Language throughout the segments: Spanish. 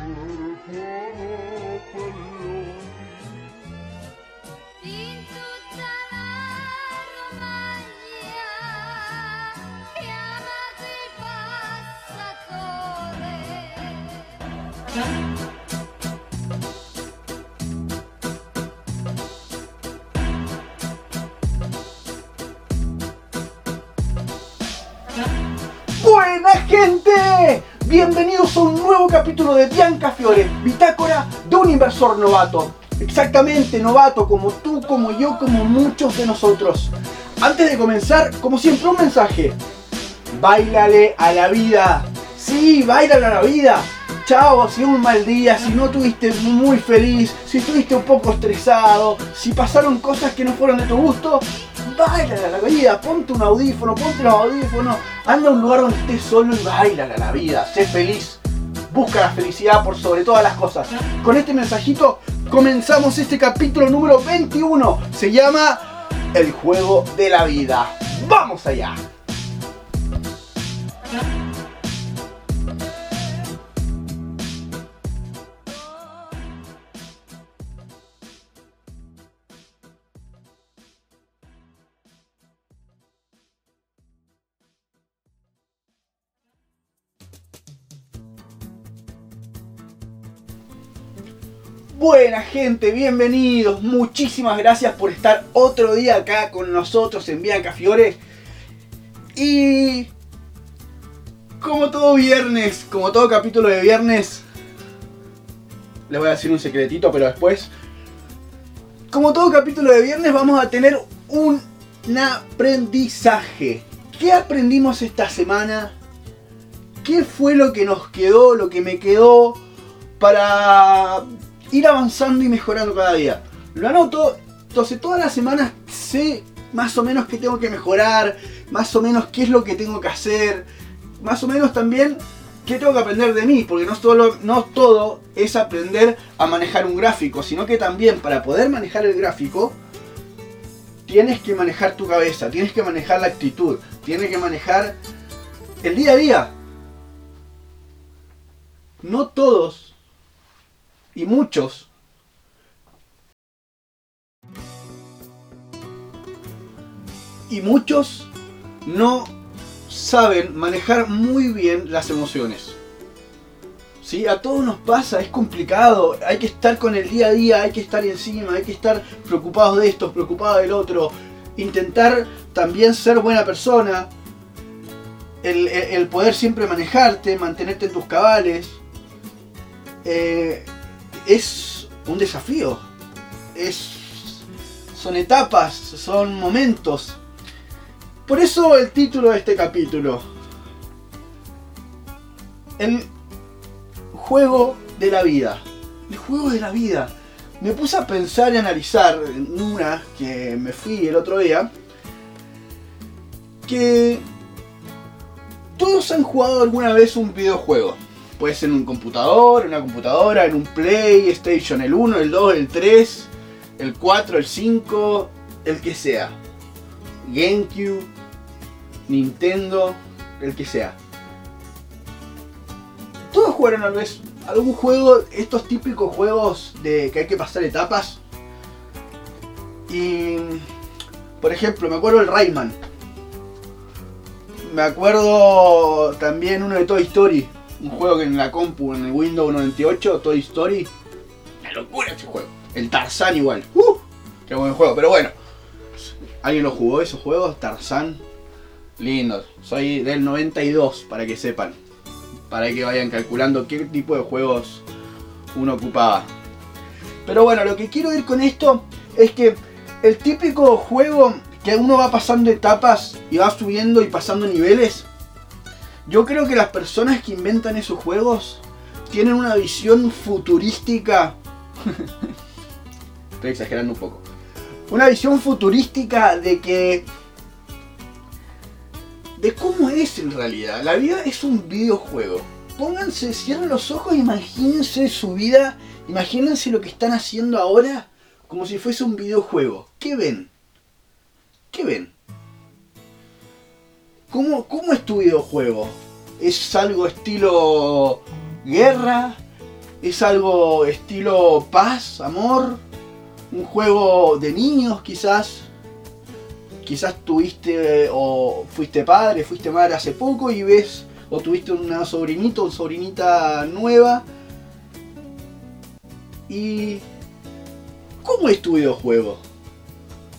In tutta la Romagna il passatore. Bienvenidos a un nuevo capítulo de Bianca Fiore, bitácora de un inversor novato. Exactamente novato, como tú, como yo, como muchos de nosotros. Antes de comenzar, como siempre, un mensaje. Bailale a la vida. Sí, bailale a la vida. Chao, si un mal día, si no estuviste muy feliz, si estuviste un poco estresado, si pasaron cosas que no fueron de tu gusto, bailale a la vida, ponte un audífono, ponte los audífonos, anda a un lugar donde estés solo y bailale a la vida, sé feliz. Busca la felicidad por sobre todas las cosas. Con este mensajito comenzamos este capítulo número 21. Se llama El juego de la vida. ¡Vamos allá! Buena gente, bienvenidos. Muchísimas gracias por estar otro día acá con nosotros en Bianca Fiore. Y como todo viernes, como todo capítulo de viernes, les voy a decir un secretito, pero después. Como todo capítulo de viernes, vamos a tener un aprendizaje. ¿Qué aprendimos esta semana? ¿Qué fue lo que nos quedó, lo que me quedó para ir avanzando y mejorando cada día. Lo anoto, entonces todas las semanas sé más o menos qué tengo que mejorar, más o menos qué es lo que tengo que hacer, más o menos también qué tengo que aprender de mí, porque no, solo, no todo es aprender a manejar un gráfico, sino que también para poder manejar el gráfico, tienes que manejar tu cabeza, tienes que manejar la actitud, tienes que manejar el día a día. No todos y muchos y muchos no saben manejar muy bien las emociones. ¿Sí? A todos nos pasa, es complicado, hay que estar con el día a día, hay que estar encima, hay que estar preocupados de esto, preocupados del otro, intentar también ser buena persona, el, poder siempre manejarte, mantenerte en tus cabales. Eh, es un desafío. Es, son etapas, son momentos. Por eso el título de este capítulo. El juego de la vida. El juego de la vida. Me puse a pensar y analizar en una que me fui el otro día. Que todos han jugado alguna vez un videojuego. Puede ser en un computador, en una computadora, en un PlayStation, el 1, el 2, el 3, el 4, el 5, el que sea. GameCube, Nintendo, el que sea. Todos jugaron tal vez algún juego, estos típicos juegos de que hay que pasar etapas. Y, por ejemplo, me acuerdo el Rayman. Me acuerdo también uno de Toy Story. Un juego que en la compu, en el Windows 98, Toy Story. Una locura ese juego. El Tarzan igual. ¡Uh! Qué buen juego, pero bueno. ¿Alguien lo jugó esos juegos? Tarzan. Lindos. Soy del 92, para que sepan. Para que vayan calculando qué tipo de juegos uno ocupaba. Pero bueno, lo que quiero ir con esto es que el típico juego que uno va pasando etapas y va subiendo y pasando niveles, yo creo que las personas que inventan esos juegos tienen una visión futurística. Estoy exagerando un poco. Una visión futurística de que. de cómo es en realidad. La vida es un videojuego. Pónganse, cierren los ojos, imagínense su vida, imagínense lo que están haciendo ahora como si fuese un videojuego. ¿Qué ven? ¿Qué ven? ¿Cómo, cómo es tu videojuego? ¿Es algo estilo guerra? ¿Es algo estilo paz, amor? ¿Un juego de niños quizás? Quizás tuviste o fuiste padre, fuiste madre hace poco y ves o tuviste una sobrinito o sobrinita nueva. ¿Y cómo es tu videojuego?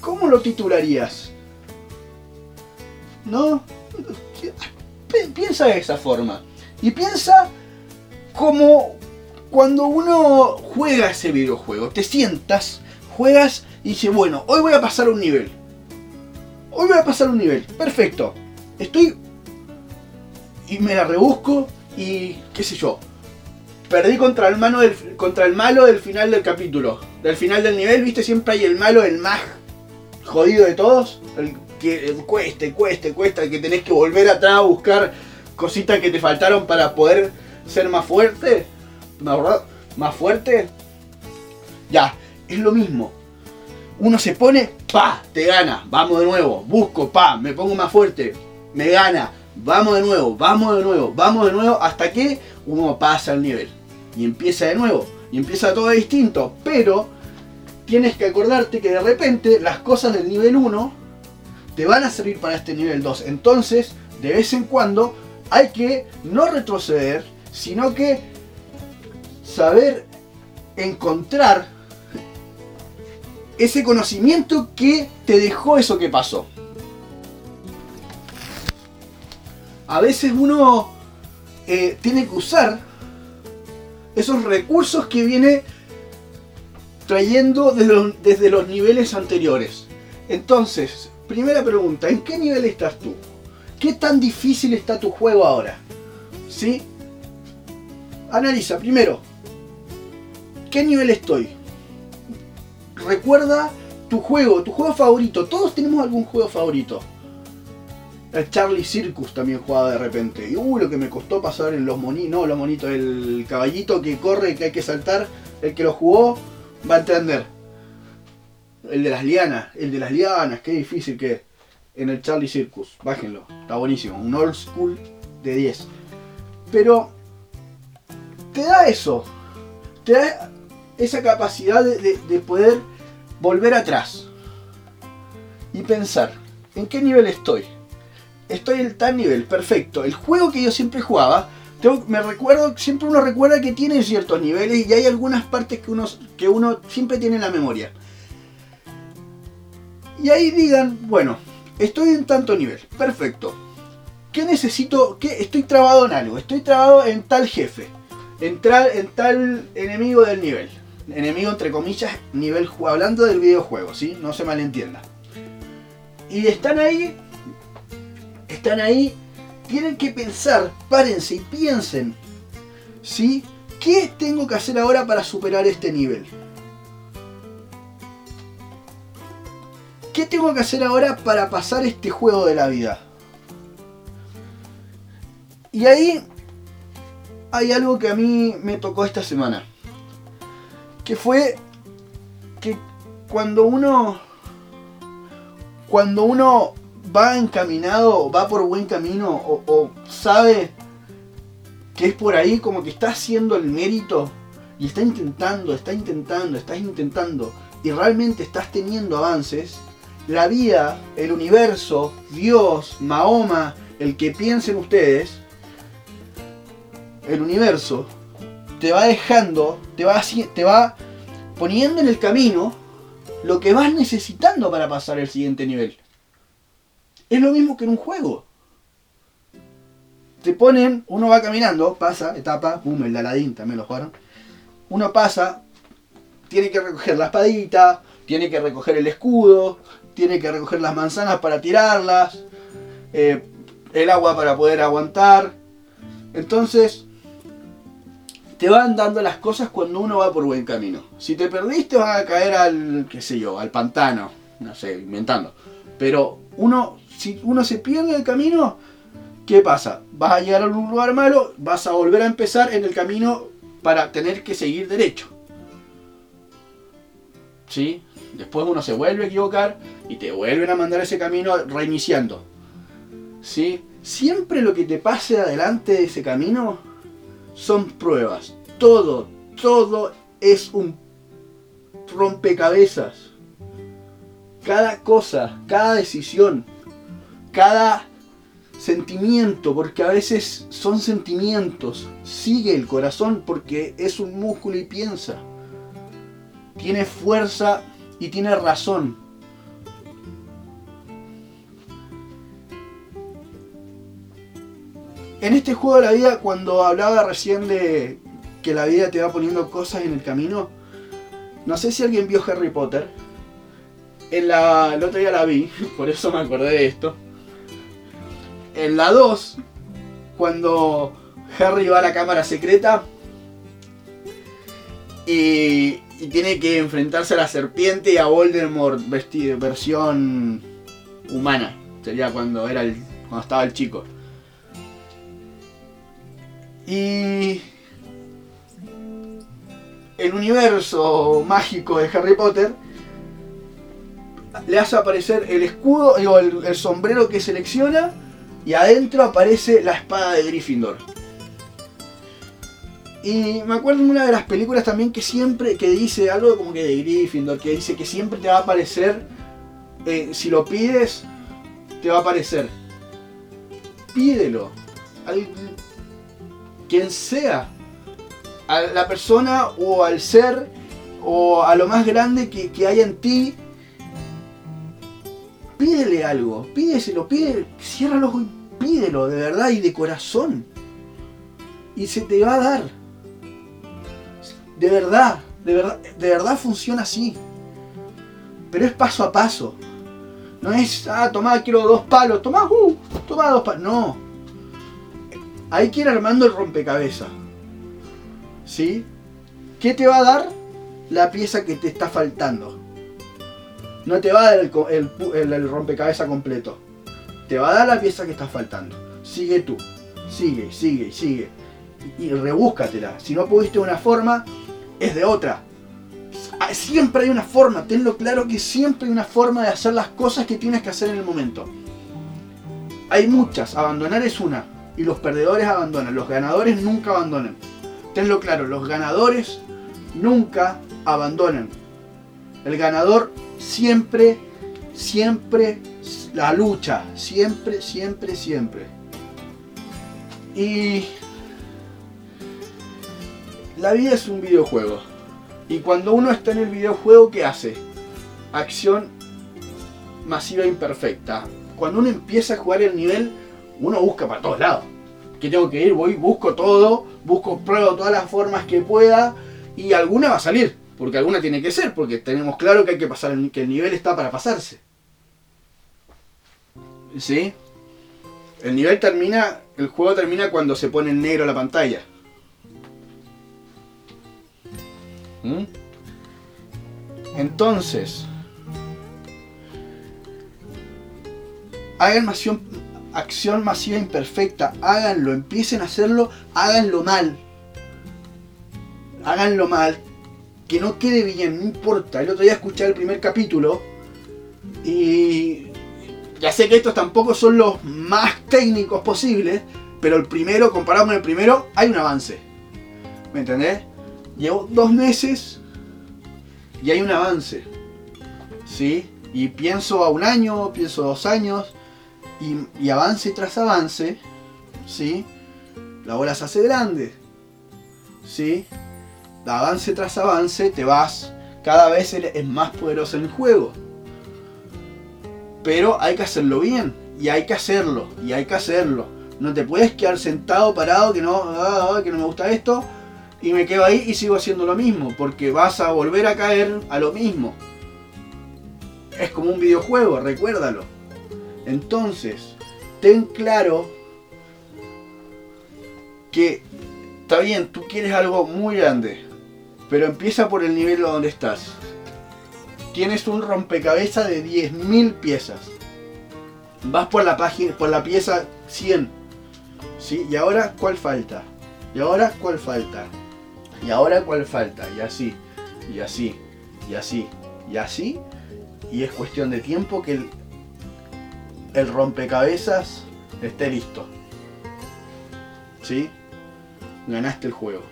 ¿Cómo lo titularías? ¿No? Pi- Piensa de esa forma. Y piensa como cuando uno juega ese videojuego. Te sientas, juegas y dices, bueno, hoy voy a pasar un nivel. Hoy voy a pasar un nivel. Perfecto. Estoy... Y me la rebusco y qué sé yo. Perdí contra el, mano del, contra el malo del final del capítulo. Del final del nivel, viste, siempre hay el malo, el más jodido de todos. El que cueste, cueste, cuesta, el que tenés que volver atrás a buscar cositas que te faltaron para poder ser más fuerte. Más fuerte. Ya, es lo mismo. Uno se pone, pa, te gana, vamos de nuevo, busco, pa, me pongo más fuerte, me gana, vamos de nuevo, vamos de nuevo, vamos de nuevo, hasta que uno pasa el nivel. Y empieza de nuevo, y empieza todo distinto, pero tienes que acordarte que de repente las cosas del nivel 1 te van a servir para este nivel 2. Entonces, de vez en cuando, hay que no retroceder, sino que saber encontrar ese conocimiento que te dejó eso que pasó. A veces uno eh, tiene que usar esos recursos que viene trayendo desde los, desde los niveles anteriores. Entonces, primera pregunta, ¿en qué nivel estás tú? ¿Qué tan difícil está tu juego ahora? ¿Sí? Analiza primero, ¿qué nivel estoy? Recuerda tu juego, tu juego favorito. Todos tenemos algún juego favorito. El Charlie Circus también jugaba de repente. Y uh, lo que me costó pasar en los monitos, no los monitos, el caballito que corre, que hay que saltar. El que lo jugó va a entender. El de las lianas, el de las lianas, qué difícil que es. En el Charlie Circus, bájenlo, está buenísimo. Un old school de 10. Pero te da eso, te da esa capacidad de, de- de poder volver atrás y pensar, ¿en qué nivel estoy? Estoy en tal nivel, perfecto. El juego que yo siempre jugaba, me recuerdo, siempre uno recuerda que tiene ciertos niveles y hay algunas partes que uno, que uno siempre tiene en la memoria. Y ahí digan, bueno, estoy en tanto nivel, perfecto. ¿Qué necesito? ¿Qué? Estoy trabado en algo, estoy trabado en tal jefe, en, en tal enemigo del nivel. Enemigo entre comillas, nivel hablando del videojuego, ¿sí? No se malentienda. Y están ahí, están ahí, tienen que pensar, párense y piensen, ¿sí? ¿Qué tengo que hacer ahora para superar este nivel? ¿Qué tengo que hacer ahora para pasar este juego de la vida? Y ahí hay algo que a mí me tocó esta semana. Que fue que cuando uno cuando uno va encaminado, va por buen camino o, sabe que es por ahí como que está haciendo el mérito y está intentando, está intentando, estás intentando y realmente estás teniendo avances, la vida, el universo, Dios, Mahoma, el que piensen ustedes, el universo te va dejando, te va, te va poniendo en el camino lo que vas necesitando para pasar el siguiente nivel. Es lo mismo que en un juego. Te ponen, uno va caminando, pasa, etapa, boom, el de Aladdin también lo jugaron. Uno pasa, tiene que recoger la espadita, tiene que recoger el escudo, tiene que recoger las manzanas para tirarlas, eh, el agua para poder aguantar. Entonces, te van dando las cosas cuando uno va por buen camino. Si te perdiste vas a caer al, qué sé yo, al pantano, no sé, inventando. Pero uno, si uno se pierde el camino, ¿qué pasa? Vas a llegar a un lugar malo, vas a volver a empezar en el camino para tener que seguir derecho. ¿Sí? Después uno se vuelve a equivocar y te vuelven a mandar ese camino reiniciando. ¿Sí? Siempre lo que te pase adelante de ese camino son pruebas. Todo, todo es un rompecabezas. Cada cosa, cada decisión, cada sentimiento, porque a veces son sentimientos. Sigue el corazón porque es un músculo y piensa. Tiene fuerza y tiene razón. En este juego de la vida, cuando hablaba recién de que la vida te va poniendo cosas en el camino, no sé si alguien vio Harry Potter. En la, el otro día la vi, por eso me acordé de esto. En la 2, cuando Harry va a la cámara secreta y, y tiene que enfrentarse a la serpiente y a Voldemort vestido, versión humana. Sería cuando, era el, cuando estaba el chico. Y el universo mágico de Harry Potter le hace aparecer el escudo, digo, el, el sombrero que selecciona y adentro aparece la espada de Gryffindor. Y me acuerdo en una de las películas también que siempre, que dice algo como que de Gryffindor, que dice que siempre te va a aparecer, eh, si lo pides, te va a aparecer. Pídelo. Al, quien sea. A la persona o al ser o a lo más grande que, que haya en ti. Pídele algo, pídeselo, pide, cierra los ojos y pídelo de verdad y de corazón. Y se te va a dar. De verdad, de verdad, de verdad funciona así. Pero es paso a paso. No es, ah, tomá, quiero dos palos, tomá, uh, tomá dos palos. No. Hay que ir armando el rompecabezas. ¿Sí? ¿Qué te va a dar? La pieza que te está faltando. No te va a dar el, rompecabezas completo. Te va a dar la pieza que está faltando. Sigue tú. Sigue, sigue, sigue. Y, y rebúscatela. Si no pudiste una forma, es de otra. Ah, Siempre hay una forma. Tenlo claro que siempre hay una forma de hacer las cosas que tienes que hacer en el momento. Hay muchas. Abandonar es una. Y los perdedores abandonan. Los ganadores nunca abandonan. Tenlo claro. Los ganadores nunca abandonan. El ganador siempre, siempre la lucha. Siempre, siempre, siempre. Y la vida es un videojuego. Y cuando uno está en el videojuego, ¿qué hace? Acción masiva imperfecta. Cuando uno empieza a jugar el nivel, uno busca para todos lados. Que tengo que ir, voy, busco todo, busco, pruebo todas las formas que pueda y alguna va a salir. Porque alguna tiene que ser, porque tenemos claro que hay que pasar, que el nivel está para pasarse. ¿Sí? El nivel termina, el juego termina cuando se pone en negro la pantalla. ¿Mm? Entonces, hagan acción, acción masiva imperfecta, háganlo, empiecen a hacerlo, háganlo mal. Háganlo mal, que no quede bien, no importa. El otro día escuché el primer capítulo y ya sé que estos tampoco son los más técnicos posibles, pero el primero, comparado con el primero, hay un avance. ¿Me entendés? Llevo dos meses y hay un avance. ¿Sí? Y pienso a un año, pienso a dos años, y, y avance tras avance, ¿sí? La bola se hace grande. ¿Sí? Avance tras avance te vas, cada vez es más poderoso en el juego. Pero hay que hacerlo bien, y hay que hacerlo, y hay que hacerlo. No te puedes quedar sentado, parado, que no, ah, ah, que no me gusta esto, y me quedo ahí y sigo haciendo lo mismo, porque vas a volver a caer a lo mismo. Es como un videojuego, recuérdalo. Entonces, ten claro que está bien, tú quieres algo muy grande, pero empieza por el nivel donde estás. Tienes un rompecabezas de 10.000 piezas. Vas por la página, por la pieza 100. ¿Sí? Y ahora, ¿cuál falta? Y ahora, ¿cuál falta? ¿Y ahora cuál falta? Y así, y así, y así, y así. Y es cuestión de tiempo que el, rompecabezas esté listo. ¿Sí? Ganaste el juego.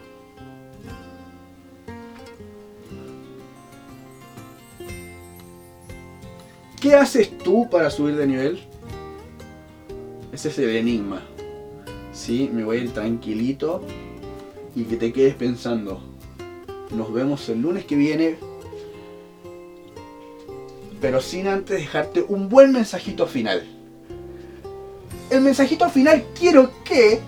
¿Qué haces tú para subir de nivel? Ese es el enigma. Sí, me voy a ir tranquilito y que te quedes pensando. Nos vemos el lunes que viene. Pero sin antes dejarte un buen mensajito final. El mensajito final quiero que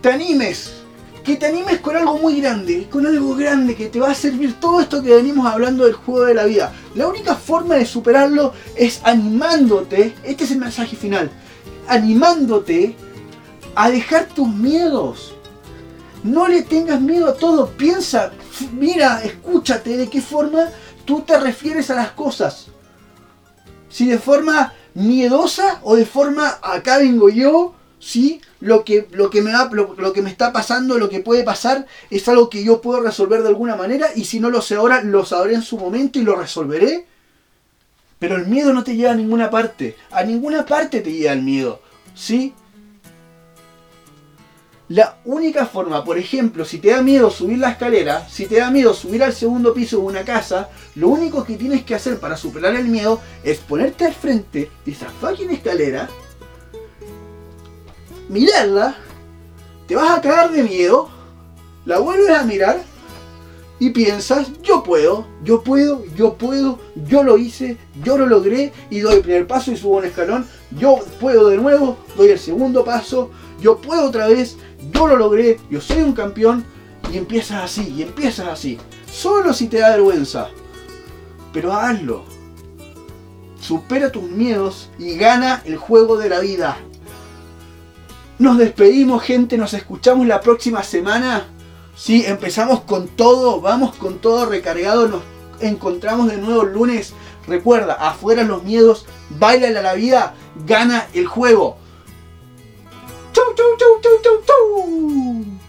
te animes. Que te animes con algo muy grande, con algo grande que te va a servir todo esto que venimos hablando del juego de la vida. La única forma de superarlo es animándote, este es el mensaje final, animándote a dejar tus miedos. No le tengas miedo a todo, piensa, mira, escúchate de qué forma tú te refieres a las cosas. Si de forma miedosa o de forma acá vengo yo, ¿sí? Lo que, lo, que me va, lo, lo que me está pasando, lo que puede pasar, es algo que yo puedo resolver de alguna manera y si no lo sé ahora, lo sabré en su momento y lo resolveré. Pero el miedo no te lleva a ninguna parte. A ninguna parte te lleva el miedo. ¿Sí? La única forma, por ejemplo, si te da miedo subir la escalera, si te da miedo subir al segundo piso de una casa, lo único que tienes que hacer para superar el miedo es ponerte al frente de esa fucking escalera, mirarla, te vas a cagar de miedo, la vuelves a mirar y piensas, yo puedo, yo puedo, yo puedo, yo lo hice, yo lo logré y doy el primer paso y subo un escalón, yo puedo de nuevo, doy el segundo paso, yo puedo otra vez, yo lo logré, yo soy un campeón y empiezas así, y empiezas así, solo si te da vergüenza, pero hazlo. Supera tus miedos y gana el juego de la vida. Nos despedimos, gente. Nos escuchamos la próxima semana. Sí, empezamos con todo. Vamos con todo recargado. Nos encontramos de nuevo el lunes. Recuerda, afuera los miedos. Baila la vida. Gana el juego. do do do do do.